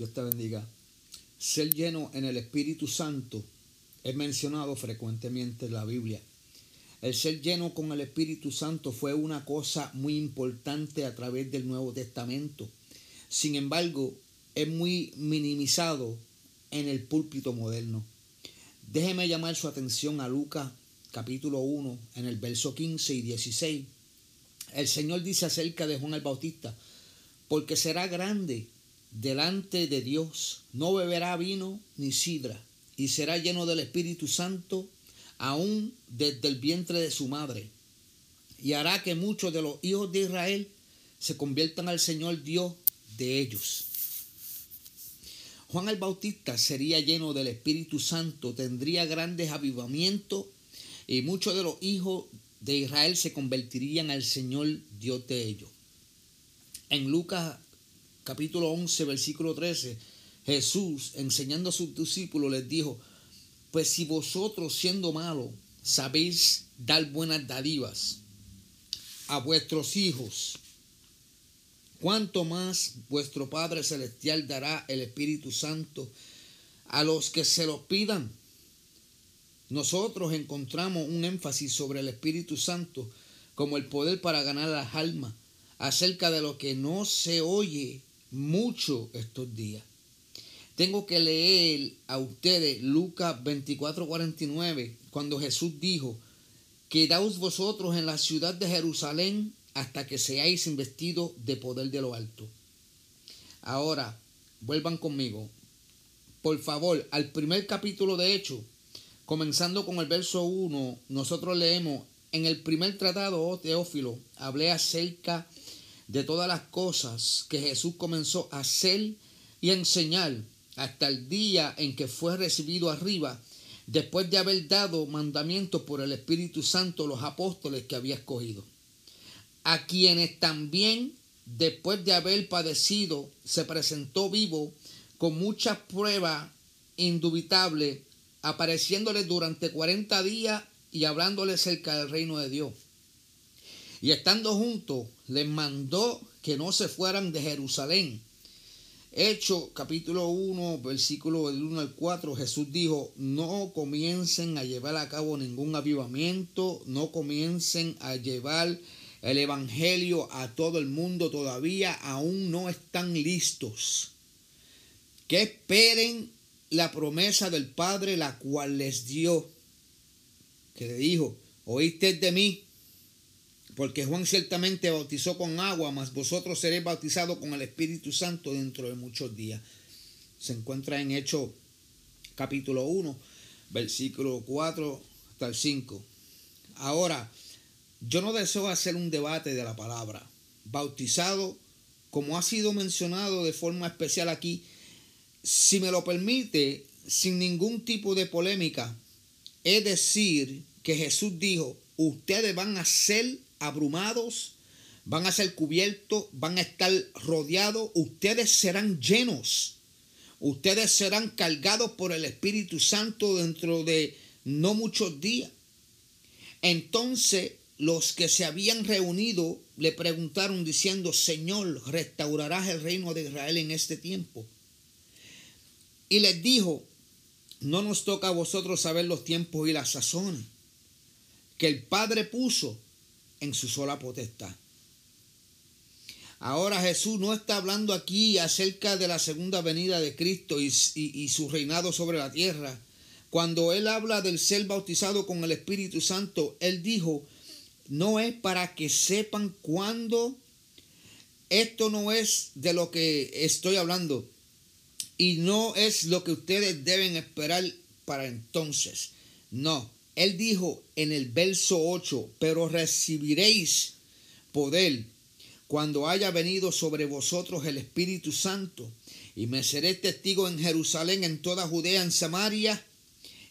Dios te bendiga. Ser lleno en el Espíritu Santo es mencionado frecuentemente en la Biblia. El ser lleno con el Espíritu Santo fue una cosa muy importante a través del Nuevo Testamento. Sin embargo, es muy minimizado en el púlpito moderno. Déjeme llamar su atención a Lucas capítulo 1 en el verso 15 y 16. El Señor dice acerca de Juan el Bautista, porque será grande delante de Dios, no beberá vino ni sidra, y será lleno del Espíritu Santo aún desde el vientre de su madre, y hará que muchos de los hijos de Israel se conviertan al Señor Dios de ellos. Juan el Bautista sería lleno del Espíritu Santo, tendría grandes avivamientos y muchos de los hijos de Israel se convertirían al Señor Dios de ellos. En Lucas capítulo 11, versículo 13, Jesús, enseñando a sus discípulos, les dijo, pues si vosotros siendo malos sabéis dar buenas dádivas a vuestros hijos, cuánto más vuestro Padre Celestial dará el Espíritu Santo a los que se lo pidan. Nosotros encontramos un énfasis sobre el Espíritu Santo como el poder para ganar las almas, acerca de lo que no se oye mucho estos días. Tengo que leer a ustedes Lucas 24:49, cuando Jesús dijo, Quedaos vosotros en la ciudad de Jerusalén hasta que seáis investidos de poder de lo alto. Ahora, vuelvan conmigo. Por favor, al primer capítulo de Hechos, comenzando con el verso 1, nosotros leemos, en el primer tratado, oh Teófilo, hablé acerca de todas las cosas que Jesús comenzó a hacer y enseñar hasta el día en que fue recibido arriba, después de haber dado mandamientos por el Espíritu Santo a los apóstoles que había escogido, a quienes también, después de haber padecido, se presentó vivo con muchas pruebas indubitables, apareciéndoles durante cuarenta días y hablándoles cerca del reino de Dios. Y estando juntos, les mandó que no se fueran de Jerusalén. Hecho capítulo 1, versículo del 1 al 4, Jesús dijo, no comiencen a llevar a cabo ningún avivamiento, no comiencen a llevar el Evangelio a todo el mundo todavía, aún no están listos. Que esperen la promesa del Padre, la cual les dio, que le dijo, oíste de mí, porque Juan ciertamente bautizó con agua, mas vosotros seréis bautizados con el Espíritu Santo dentro de muchos días. Se encuentra en Hechos capítulo 1, versículo 4 hasta el 5. Ahora, yo no deseo hacer un debate de la palabra. Bautizado, como ha sido mencionado de forma especial aquí, si me lo permite, sin ningún tipo de polémica, es decir que Jesús dijo, ustedes van a ser abrumados, van a ser cubiertos, van a estar rodeados, ustedes serán llenos, ustedes serán cargados por el Espíritu Santo dentro de no muchos días. Entonces los que se habían reunido le preguntaron diciendo, Señor, ¿restaurarás el reino de Israel en este tiempo? Y les dijo, no nos toca a vosotros saber los tiempos y las sazones que el Padre puso en su sola potestad. Ahora Jesús no está hablando aquí acerca de la segunda venida de Cristo y, su reinado sobre la tierra. Cuando Él habla del ser bautizado con el Espíritu Santo, Él dijo, no es para que sepan cuándo. Esto no es de lo que estoy hablando. Y no es lo que ustedes deben esperar para entonces. No, él dijo en el verso 8, pero recibiréis poder cuando haya venido sobre vosotros el Espíritu Santo, y me seré testigo en Jerusalén, en toda Judea, en Samaria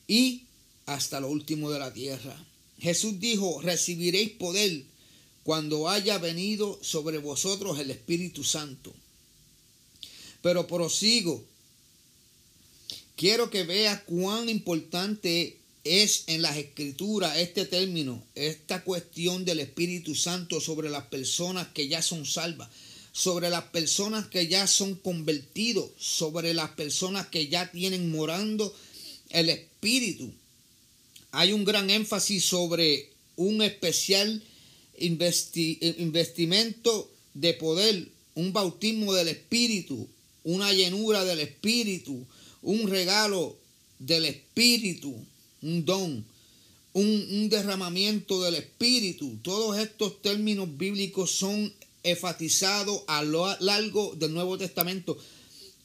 y hasta lo último de la tierra. Jesús dijo, recibiréis poder cuando haya venido sobre vosotros el Espíritu Santo. Pero prosigo. Quiero que vea cuán importante es en las escrituras este término, esta cuestión del Espíritu Santo sobre las personas que ya son salvas. sobre las personas que ya son convertidos, sobre las personas que ya tienen morando el Espíritu. Hay un gran énfasis sobre un especial investimento de poder, un bautismo del Espíritu, una llenura del Espíritu, un regalo del Espíritu, un don, un, derramamiento del Espíritu. Todos estos términos bíblicos son enfatizados a lo largo del Nuevo Testamento.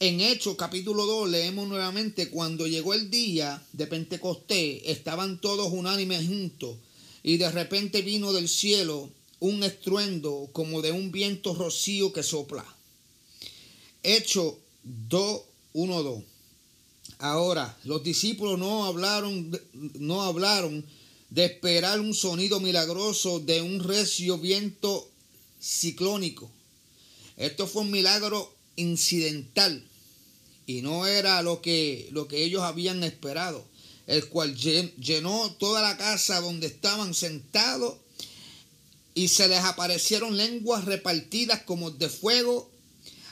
En Hechos capítulo 2 leemos nuevamente, cuando llegó el día de Pentecostés, estaban todos unánimes juntos y de repente vino del cielo un estruendo como de un viento rocío que sopla. Hecho 2, 1, 2. Ahora, los discípulos no hablaron, no hablaron de esperar un sonido milagroso de un recio viento ciclónico. Esto fue un milagro incidental y no era lo que, lo que ellos habían esperado, el cual llenó toda la casa donde estaban sentados y se les aparecieron lenguas repartidas como de fuego,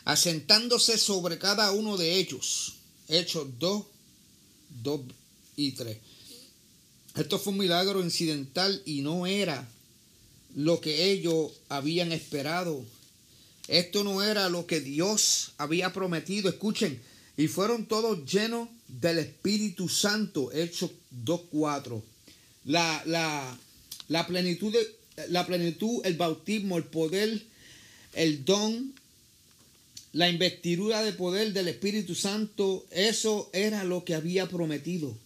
asentándose sobre cada uno de ellos. Hechos 2, 2 y 3. Esto fue un milagro incidental y no era lo que ellos habían esperado. Esto no era lo que Dios había prometido. Escuchen, y fueron todos llenos del Espíritu Santo. Hechos 2.4. La, la, la plenitud de, la plenitud, el bautismo, el poder, el don, la investidura de poder del Espíritu Santo, eso era lo que había prometido.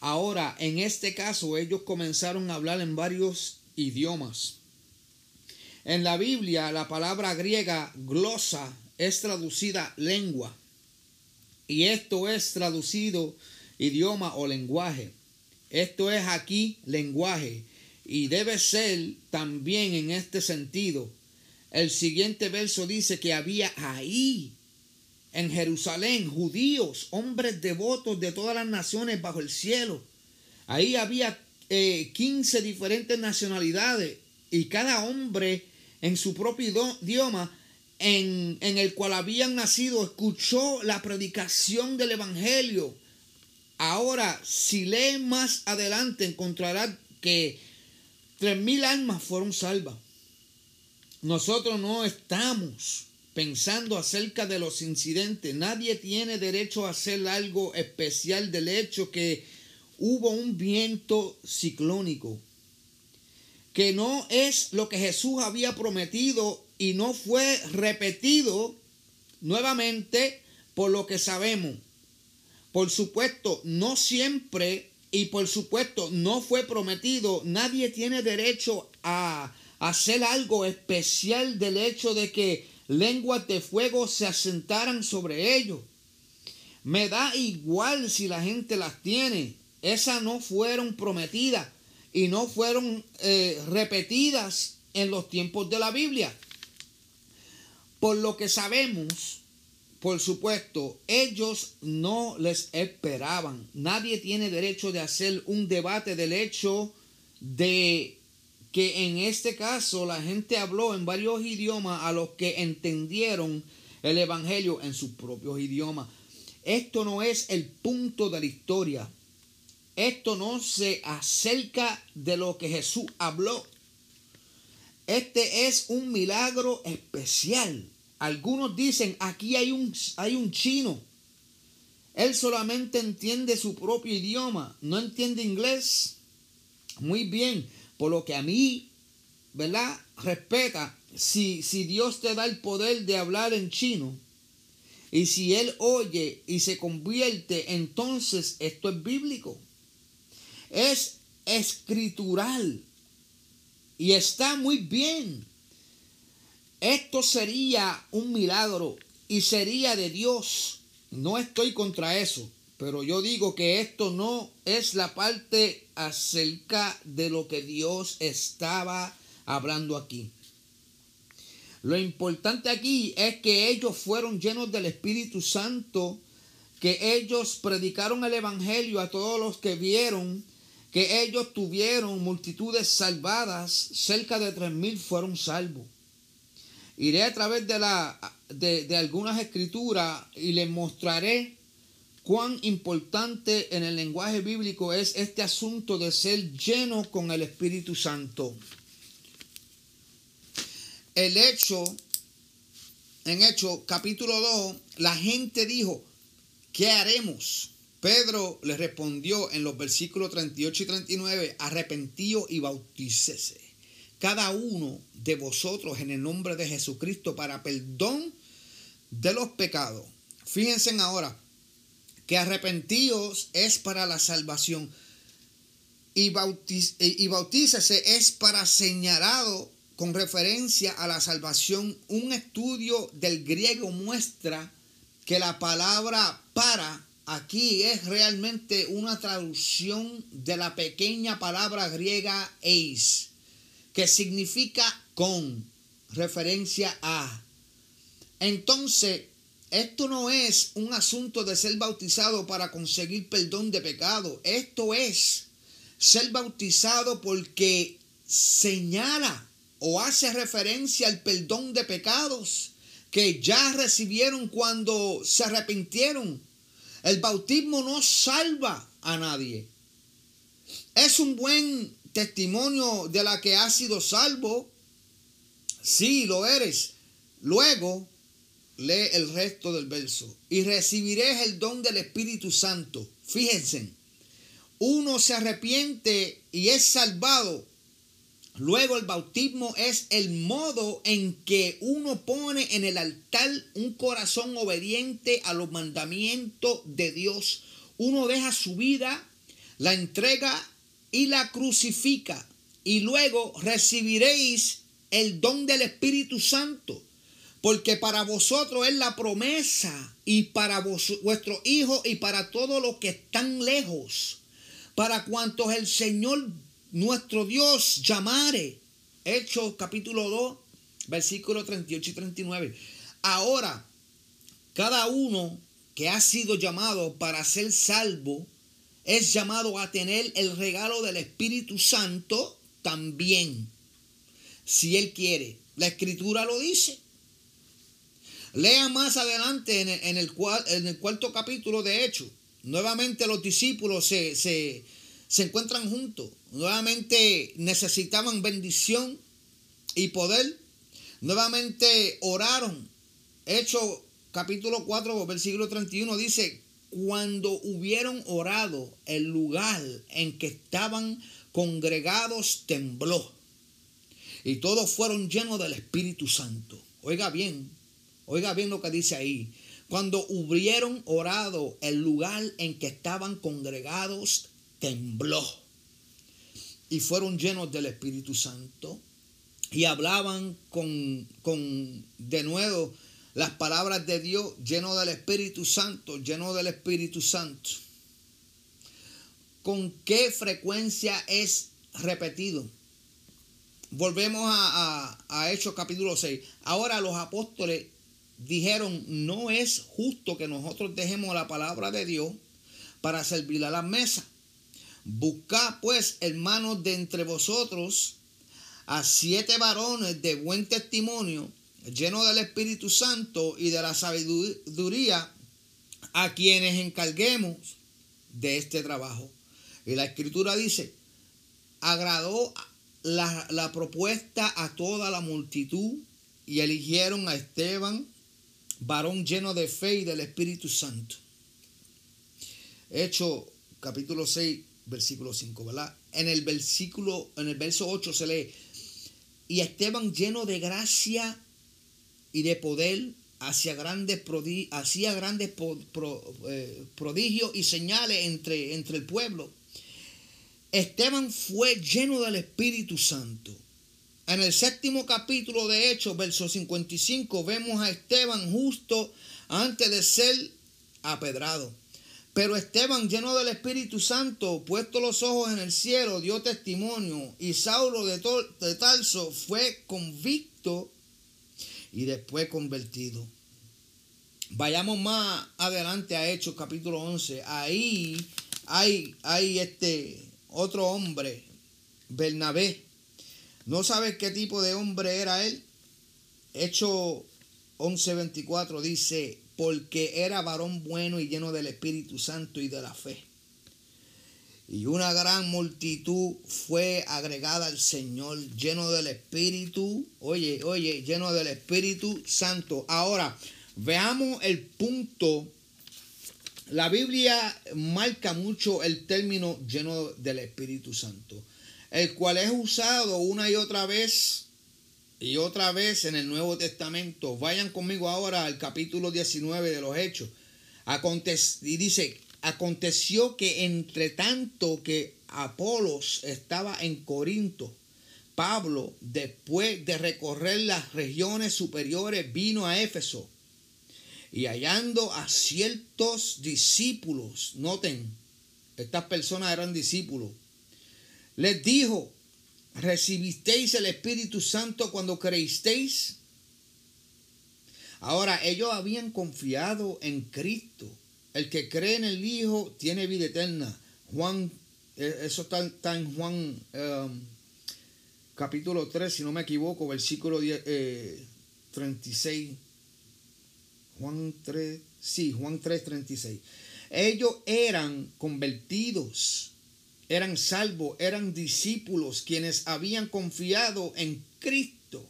Ahora, en este caso, ellos comenzaron a hablar en varios idiomas. En la Biblia, la palabra griega glosa es traducida lengua. Y esto es traducido idioma o lenguaje. Esto es aquí lenguaje y debe ser también en este sentido. El siguiente verso dice que había ahí en Jerusalén judíos, hombres devotos de todas las naciones bajo el cielo. Ahí había 15 eh, diferentes nacionalidades y cada hombre en su propio idioma en, en el cual habían nacido escuchó la predicación del Evangelio. Ahora, si lee más adelante, encontrará que Tres mil almas fueron salvas. Nosotros no estamos pensando acerca de los incidentes. Nadie tiene derecho a hacer algo especial del hecho que hubo un viento ciclónico, que no es lo que Jesús había prometido y no fue repetido nuevamente por lo que sabemos. Por supuesto, no siempre y por supuesto no fue prometido, nadie tiene derecho a hacer algo especial del hecho de que lenguas de fuego se asentaran sobre ellos. Me da igual si la gente las tiene. Esas no fueron prometidas y no fueron eh, repetidas en los tiempos de la Biblia. Por lo que sabemos, por supuesto, ellos no les esperaban. Nadie tiene derecho de hacer un debate del hecho de que en este caso la gente habló en varios idiomas a los que entendieron el Evangelio en sus propios idiomas. Esto no es el punto de la historia. Esto no se acerca de lo que Jesús habló. Este es un milagro especial algunos dicen, aquí hay un, hay un chino. Él solamente entiende su propio idioma, no entiende inglés. Muy bien, por lo que a mí, ¿verdad? Respeta, si, si Dios te da el poder de hablar en chino, y si Él oye y se convierte, entonces esto es bíblico. Es escritural. Y está muy bien. Esto sería un milagro y sería de Dios. No estoy contra eso, pero yo digo que esto no es la parte acerca de lo que Dios estaba hablando aquí. Lo importante aquí es que ellos fueron llenos del Espíritu Santo, que ellos predicaron el Evangelio a todos los que vieron, que ellos tuvieron multitudes salvadas, cerca de tres mil fueron salvos. Iré a través de, la, de, de algunas escrituras y les mostraré cuán importante en el lenguaje bíblico es este asunto de ser lleno con el Espíritu Santo. El hecho, en Hecho capítulo 2, la gente dijo, ¿qué haremos? Pedro le respondió en los versículos 38 y 39, arrepentío y bautícese cada uno de vosotros en el nombre de Jesucristo para perdón de los pecados. Fíjense ahora que arrepentíos es para la salvación y, y bautícese es para señalado con referencia a la salvación. Un estudio del griego muestra que la palabra para aquí es realmente una traducción de la pequeña palabra griega eis, que significa con, referencia a. Entonces, esto no es un asunto de ser bautizado para conseguir perdón de pecado. Esto es ser bautizado porque señala o hace referencia al perdón de pecados que ya recibieron cuando se arrepintieron el bautismo no salva a nadie. Es un buen testimonio de la que has sido salvo. Sí, lo eres. Luego, lee el resto del verso. Y recibiréis el don del Espíritu Santo. Fíjense, uno se arrepiente y es salvado Luego el bautismo es el modo en que uno pone en el altar un corazón obediente a los mandamientos de Dios. Uno deja su vida, la entrega y la crucifica. Y luego recibiréis el don del Espíritu Santo. Porque para vosotros es la promesa y para vuestros hijos y para todos los que están lejos. Para cuantos el Señor nuestro Dios llamare. Hechos capítulo 2, versículos 38 y 39. Ahora, cada uno que ha sido llamado para ser salvo es llamado a tener el regalo del Espíritu Santo también, si él quiere. La escritura lo dice. Lea más adelante en el, cuarto capítulo de Hechos. Nuevamente los discípulos se, se, se encuentran juntos. Nuevamente necesitaban bendición y poder. Nuevamente oraron. Hecho capítulo 4, versículo 31 dice, cuando hubieron orado, el lugar en que estaban congregados tembló. Y todos fueron llenos del Espíritu Santo. Oiga bien, oiga bien lo que dice ahí. Cuando hubieron orado, el lugar en que estaban congregados tembló y fueron llenos del Espíritu Santo y hablaban con, con de nuevo las palabras de Dios lleno del Espíritu Santo, lleno del Espíritu Santo. ¿Con qué frecuencia es repetido? Volvemos a, a, a Hechos capítulo 6. Ahora los apóstoles dijeron, no es justo que nosotros dejemos la palabra de Dios para servir a la mesa. Buscad pues, hermanos, de entre vosotros a siete varones de buen testimonio, llenos del Espíritu Santo y de la sabiduría, a quienes encarguemos de este trabajo. Y la escritura dice, agradó la, la propuesta a toda la multitud y eligieron a Esteban, varón lleno de fe y del Espíritu Santo. Hecho capítulo 6, versículo 5, ¿verdad? En el versículo, en el verso 8 se lee, y Esteban lleno de gracia y de poder, hacía grandes, hacía grandes eh, prodigios y señales entre el pueblo. Esteban fue lleno del Espíritu Santo. En el séptimo capítulo de Hechos, verso 55, vemos a Esteban justo antes de ser apedrado. Pero Esteban, lleno del Espíritu Santo, puesto los ojos en el cielo, dio testimonio. Y Saulo de, de Tarso fue convicto y después convertido. Vayamos más adelante a Hechos capítulo 11. Ahí hay, hay este otro hombre, Bernabé. ¿No sabes qué tipo de hombre era él? Hecho 11:24 dice, porque era varón bueno y lleno del Espíritu Santo y de la fe. Y una gran multitud fue agregada al Señor, lleno del Espíritu, oye, oye, lleno del Espíritu Santo. Ahora, veamos el punto. La Biblia marca mucho el término lleno del Espíritu Santo, el cual es usado una y otra vez y otra vez en el Nuevo Testamento. Vayan conmigo ahora al capítulo 19 de los Hechos. y dice, aconteció que entre tanto que Apolos estaba en Corinto, Pablo, después de recorrer las regiones superiores, vino a Éfeso y hallando a ciertos discípulos, noten, estas personas eran discípulos, les dijo, ¿Recibisteis el Espíritu Santo cuando creísteis? Ahora, ellos habían confiado en Cristo. El que cree en el Hijo tiene vida eterna. Juan, eh, eso está, en Juan um, capítulo 3, si no me equivoco, versículo 36. Eh, Juan 3, sí, Juan 3, 36. Ellos eran convertidos eran salvos, eran discípulos quienes habían confiado en Cristo.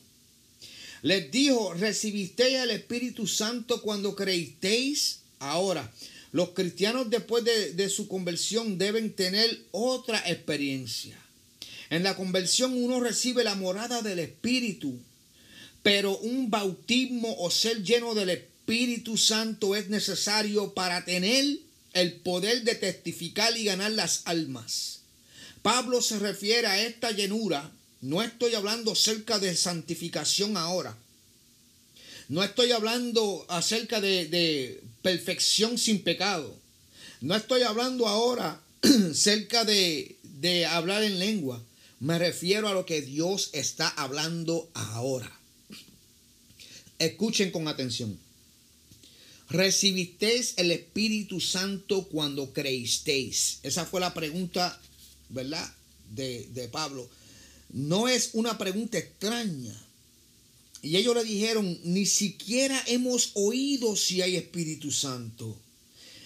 Les dijo, recibisteis el Espíritu Santo cuando creísteis. Ahora, los cristianos después de, de su conversión deben tener otra experiencia. En la conversión uno recibe la morada del Espíritu, pero un bautismo o ser lleno del Espíritu Santo es necesario para tener el poder de testificar y ganar las almas. Pablo se refiere a esta llenura, no estoy hablando acerca de santificación ahora, no estoy hablando acerca de, perfección sin pecado, no estoy hablando ahora acerca de, de hablar en lengua, me refiero a lo que Dios está hablando ahora. Escuchen con atención. ¿Recibisteis el Espíritu Santo cuando creísteis? Esa fue la pregunta, ¿verdad? De, Pablo. No es una pregunta extraña. Y ellos le dijeron, ni siquiera hemos oído si hay Espíritu Santo.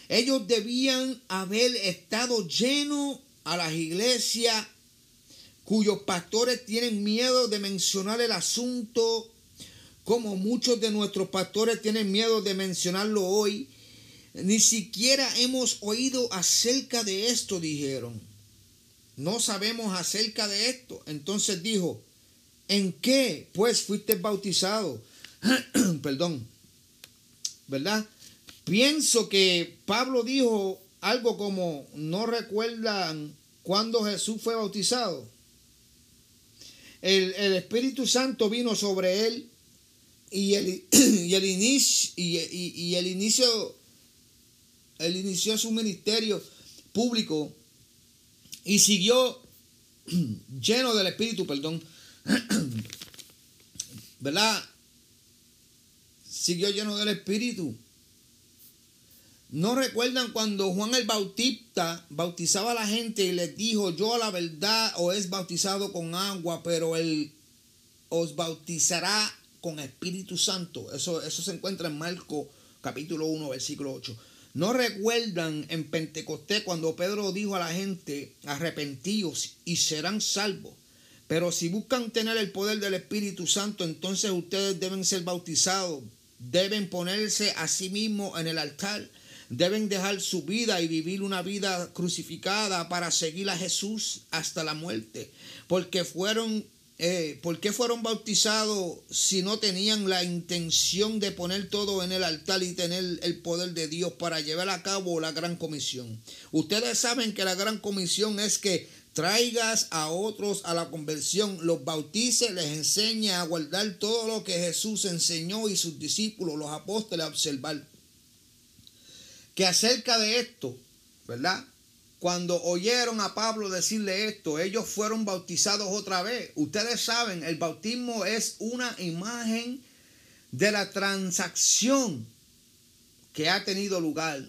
Ellos debían haber estado llenos a las iglesias cuyos pastores tienen miedo de mencionar el asunto como muchos de nuestros pastores tienen miedo de mencionarlo hoy, ni siquiera hemos oído acerca de esto, dijeron. No sabemos acerca de esto. Entonces dijo, ¿en qué pues fuiste bautizado? Perdón, ¿verdad? Pienso que Pablo dijo algo como, ¿no recuerdan cuando Jesús fue bautizado? El, el Espíritu Santo vino sobre él y el, y el inicio, y, el inicio, él inició su ministerio público y siguió lleno del Espíritu, perdón, ¿verdad? Siguió lleno del Espíritu. ¿No recuerdan cuando Juan el Bautista bautizaba a la gente y les dijo, yo a la verdad os es bautizado con agua, pero él os bautizará con Espíritu Santo. Eso, eso se encuentra en Marco capítulo 1, versículo 8. ¿No recuerdan en Pentecostés cuando Pedro dijo a la gente, arrepentíos y serán salvos? Pero si buscan tener el poder del Espíritu Santo, entonces ustedes deben ser bautizados, deben ponerse a sí mismos en el altar, deben dejar su vida y vivir una vida crucificada para seguir a Jesús hasta la muerte, porque fueron eh, ¿por qué fueron bautizados si no tenían la intención de poner todo en el altar y tener el poder de Dios para llevar a cabo la gran comisión? Ustedes saben que la gran comisión es que traigas a otros a la conversión, los bautice, les enseñe a guardar todo lo que Jesús enseñó y sus discípulos, los apóstoles, a observar. Que acerca de esto, ¿verdad? Cuando oyeron a Pablo decirle esto, ellos fueron bautizados otra vez. Ustedes saben, el bautismo es una imagen de la transacción que ha tenido lugar.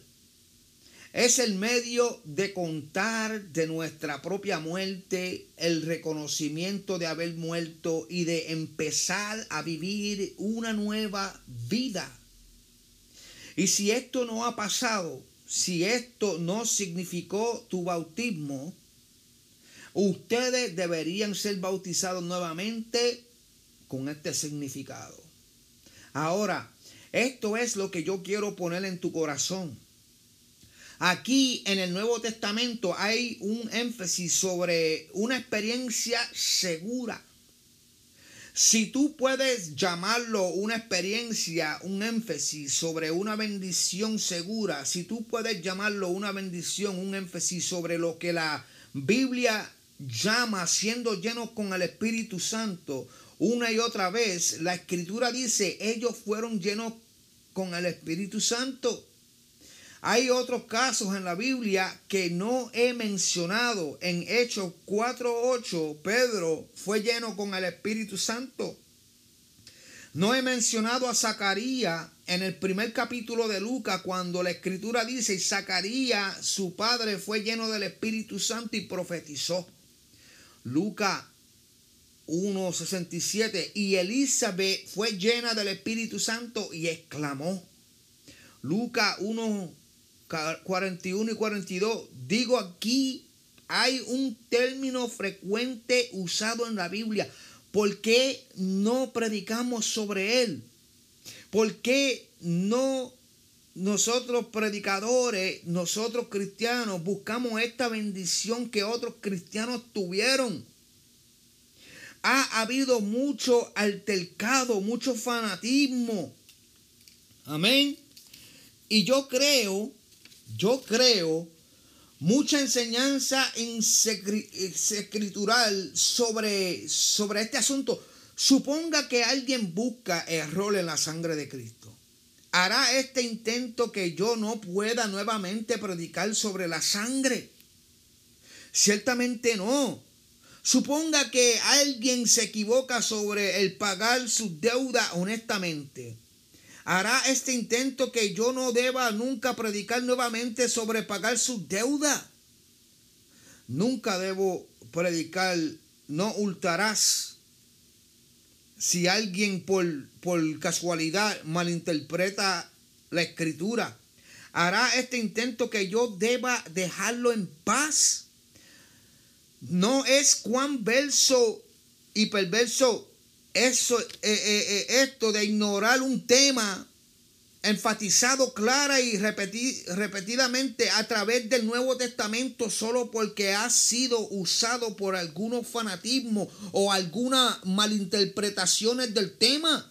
es el medio de contar de nuestra propia muerte, el reconocimiento de haber muerto y de empezar a vivir una nueva vida. Y si esto no ha pasado, si esto no significó tu bautismo, ustedes deberían ser bautizados nuevamente con este significado. Ahora, esto es lo que yo quiero poner en tu corazón. Aquí en el Nuevo Testamento hay un énfasis sobre una experiencia segura. Si tú puedes llamarlo una experiencia, un énfasis sobre una bendición segura, si tú puedes llamarlo una bendición, un énfasis sobre lo que la Biblia llama siendo llenos con el Espíritu Santo, una y otra vez, la escritura dice, ellos fueron llenos con el Espíritu Santo. Hay otros casos en la Biblia que no he mencionado. En Hechos 4.8, Pedro fue lleno con el Espíritu Santo. No he mencionado a Zacarías en el primer capítulo de Lucas cuando la escritura dice, Zacarías, su padre, fue lleno del Espíritu Santo y profetizó. Lucas 1.67 y Elizabeth fue llena del Espíritu Santo y exclamó. Lucas 1 41 y 42, digo aquí hay un término frecuente usado en la Biblia. ¿Por qué no predicamos sobre él? ¿Por qué no nosotros predicadores, nosotros cristianos, buscamos esta bendición que otros cristianos tuvieron? Ha habido mucho altercado, mucho fanatismo. Amén. Y yo creo yo creo, mucha enseñanza escritural sobre, sobre este asunto. Suponga que alguien busca error en la sangre de Cristo. ¿Hará este intento que yo no pueda nuevamente predicar sobre la sangre? Ciertamente no. Suponga que alguien se equivoca sobre el pagar su deuda honestamente hará este intento que yo no deba nunca predicar nuevamente sobre pagar su deuda. Nunca debo predicar, no hurtarás. Si alguien por, por casualidad malinterpreta la escritura, hará este intento que yo deba dejarlo en paz. No es cuán verso y perverso eso, eh, eh, eh, esto de ignorar un tema enfatizado clara y repetidamente a través del Nuevo Testamento solo porque ha sido usado por algunos fanatismos o algunas malinterpretaciones del tema.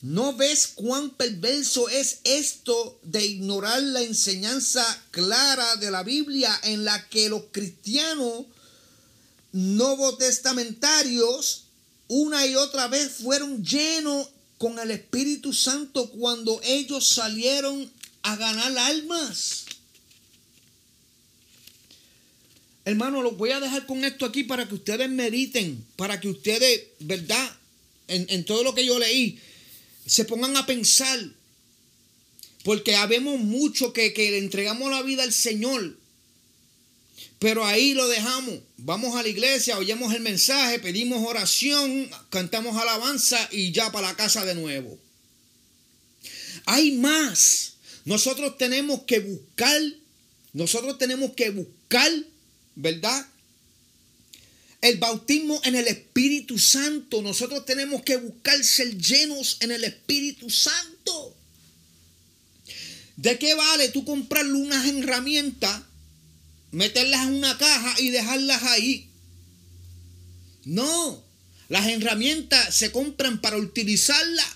¿No ves cuán perverso es esto de ignorar la enseñanza clara de la Biblia en la que los cristianos novotestamentarios una y otra vez fueron llenos con el Espíritu Santo cuando ellos salieron a ganar almas. Hermano, los voy a dejar con esto aquí para que ustedes mediten, para que ustedes, ¿verdad? En, todo lo que yo leí, se pongan a pensar. Porque habemos mucho que, que le entregamos la vida al Señor, pero ahí lo dejamos. Vamos a la iglesia, oyemos el mensaje, pedimos oración, cantamos alabanza y ya para la casa de nuevo. Hay más. Nosotros tenemos que buscar, nosotros tenemos que buscar, ¿verdad? El bautismo en el Espíritu Santo. Nosotros tenemos que buscar ser llenos en el Espíritu Santo. ¿De qué vale tú comprarle unas herramientas meterlas en una caja y dejarlas ahí. No, las herramientas se compran para utilizarlas.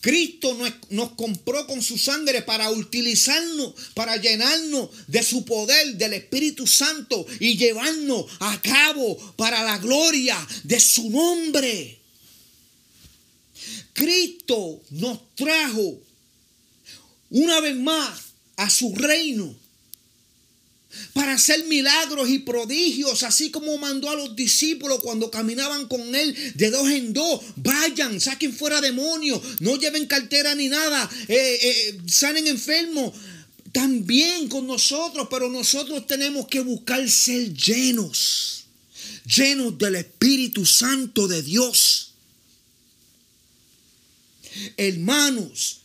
Cristo nos, compró con su sangre para utilizarnos, para llenarnos de su poder, del Espíritu Santo y llevarnos a cabo para la gloria de su nombre. Cristo nos trajo una vez más a su reino para hacer milagros y prodigios, así como mandó a los discípulos cuando caminaban con él de dos en dos. Vayan, saquen fuera demonios, no lleven cartera ni nada, eh, eh, sanen enfermos. también con nosotros, pero nosotros tenemos que buscar ser llenos, llenos del Espíritu Santo de Dios. Hermanos,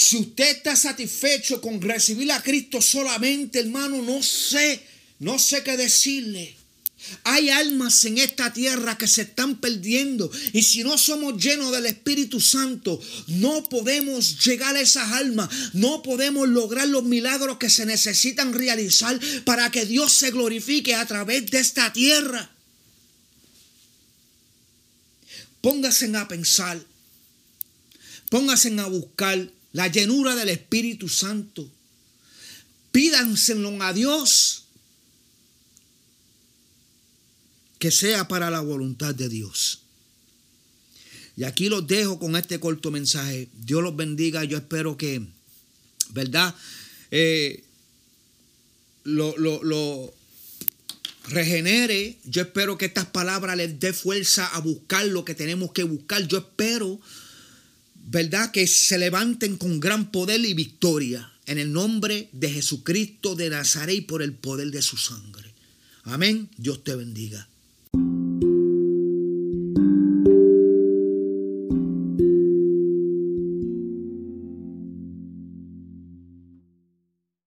si usted está satisfecho con recibir a Cristo solamente, hermano, no sé, no sé qué decirle. Hay almas en esta tierra que se están perdiendo y si no somos llenos del Espíritu Santo, no podemos llegar a esas almas, no podemos lograr los milagros que se necesitan realizar para que Dios se glorifique a través de esta tierra. Pónganse a pensar, pónganse a buscar la llenura del Espíritu Santo. Pídanselo a Dios que sea para la voluntad de Dios. Y aquí los dejo con este corto mensaje. Dios los bendiga. Yo espero que, ¿verdad? Eh, lo, lo, regenere. Yo espero que estas palabras les dé fuerza a buscar lo que tenemos que buscar. Yo espero, ¿verdad? Que se levanten con gran poder y victoria. En el nombre de Jesucristo de Nazaret y por el poder de su sangre. Amén. Dios te bendiga.